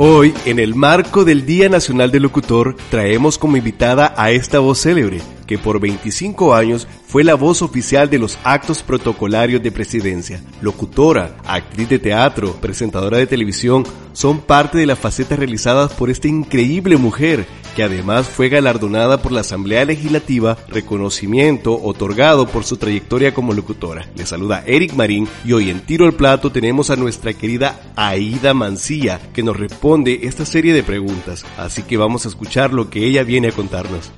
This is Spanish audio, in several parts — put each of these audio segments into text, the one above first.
Hoy, en el marco del Día Nacional del Locutor, traemos como invitada a esta voz célebre, que por 25 años fue la voz oficial de los actos protocolarios de presidencia. Locutora, actriz de teatro, presentadora de televisión, son parte de las facetas realizadas por esta increíble mujer, que además fue galardonada por la Asamblea Legislativa, reconocimiento otorgado por su trayectoria como locutora. Le saluda Eric Marín y hoy en Tiro al Plato tenemos a nuestra querida Aida Mancilla, que nos responde esta serie de preguntas. Así que vamos a escuchar lo que ella viene a contarnos.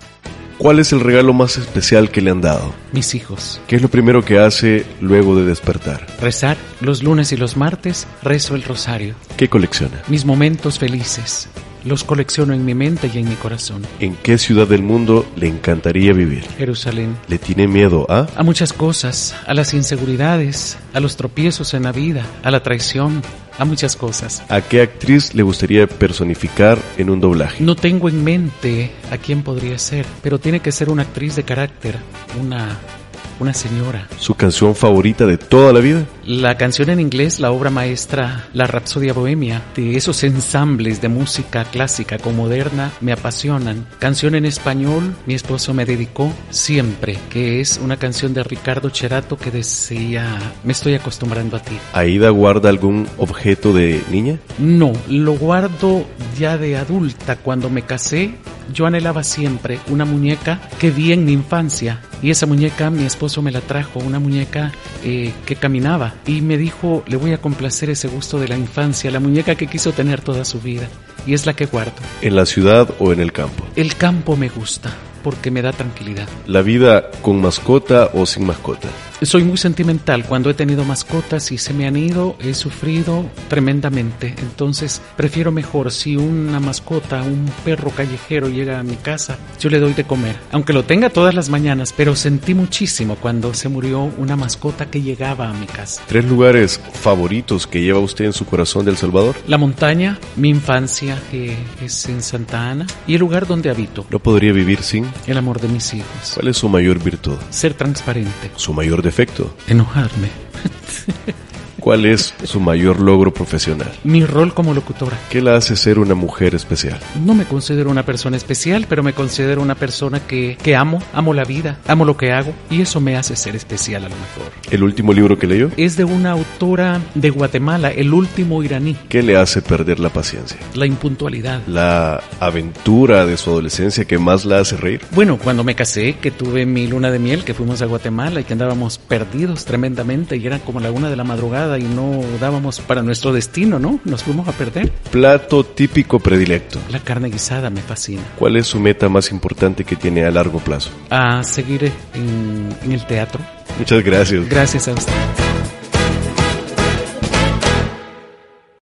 ¿Cuál es el regalo más especial que le han dado? Mis hijos. ¿Qué es lo primero que hace luego de despertar? Rezar. Los lunes y los martes rezo el rosario. ¿Qué colecciona? Mis momentos felices. Los colecciono en mi mente y en mi corazón. ¿En qué ciudad del mundo le encantaría vivir? Jerusalén. ¿Le tiene miedo a? A muchas cosas, a las inseguridades, a los tropiezos en la vida, a la traición, a muchas cosas. ¿A qué actriz le gustaría personificar en un doblaje? No tengo en mente a quién podría ser, pero tiene que ser una actriz de carácter, una una señora. ¿Su canción favorita de toda la vida? La canción en inglés, la obra maestra La Rapsodia Bohemia, de esos ensambles de música clásica con moderna, me apasionan. Canción en español, mi esposo me dedicó siempre, que es una canción de Ricardo Cherato que decía, me estoy acostumbrando a ti. ¿Aida guarda algún objeto de niña? No, lo guardo ya de adulta. Cuando me casé, yo anhelaba siempre una muñeca que vi en mi infancia y esa muñeca mi esposo me la trajo, una muñeca eh, que caminaba y me dijo, le voy a complacer ese gusto de la infancia, la muñeca que quiso tener toda su vida y es la que guardo. ¿En la ciudad o en el campo? El campo me gusta porque me da tranquilidad. ¿La vida con mascota o sin mascota? Soy muy sentimental. Cuando he tenido mascotas y se me han ido, he sufrido tremendamente. Entonces, prefiero mejor si una mascota, un perro callejero llega a mi casa, yo le doy de comer. Aunque lo tenga todas las mañanas, pero sentí muchísimo cuando se murió una mascota que llegaba a mi casa. ¿Tres lugares favoritos que lleva usted en su corazón de El Salvador? La montaña, mi infancia, que es en Santa Ana, y el lugar donde habito. ¿No podría vivir sin? El amor de mis hijos. ¿Cuál es su mayor virtud? Ser transparente. ¿Su mayor defecto? Enojarme. ¿Cuál es su mayor logro profesional? Mi rol como locutora. ¿Qué la hace ser una mujer especial? No me considero una persona especial, pero me considero una persona que, que amo, amo la vida, amo lo que hago y eso me hace ser especial a lo mejor. ¿El último libro que leyó? Es de una autora de Guatemala, el último iraní. ¿Qué le hace perder la paciencia? La impuntualidad. ¿La aventura de su adolescencia que más la hace reír? Bueno, cuando me casé, que tuve mi luna de miel, que fuimos a Guatemala y que andábamos perdidos tremendamente y era como la una de la madrugada y no dábamos para nuestro destino, ¿no? Nos fuimos a perder. Plato típico predilecto. La carne guisada me fascina. ¿Cuál es su meta más importante que tiene a largo plazo? A seguir en, en el teatro. Muchas gracias. Gracias a usted.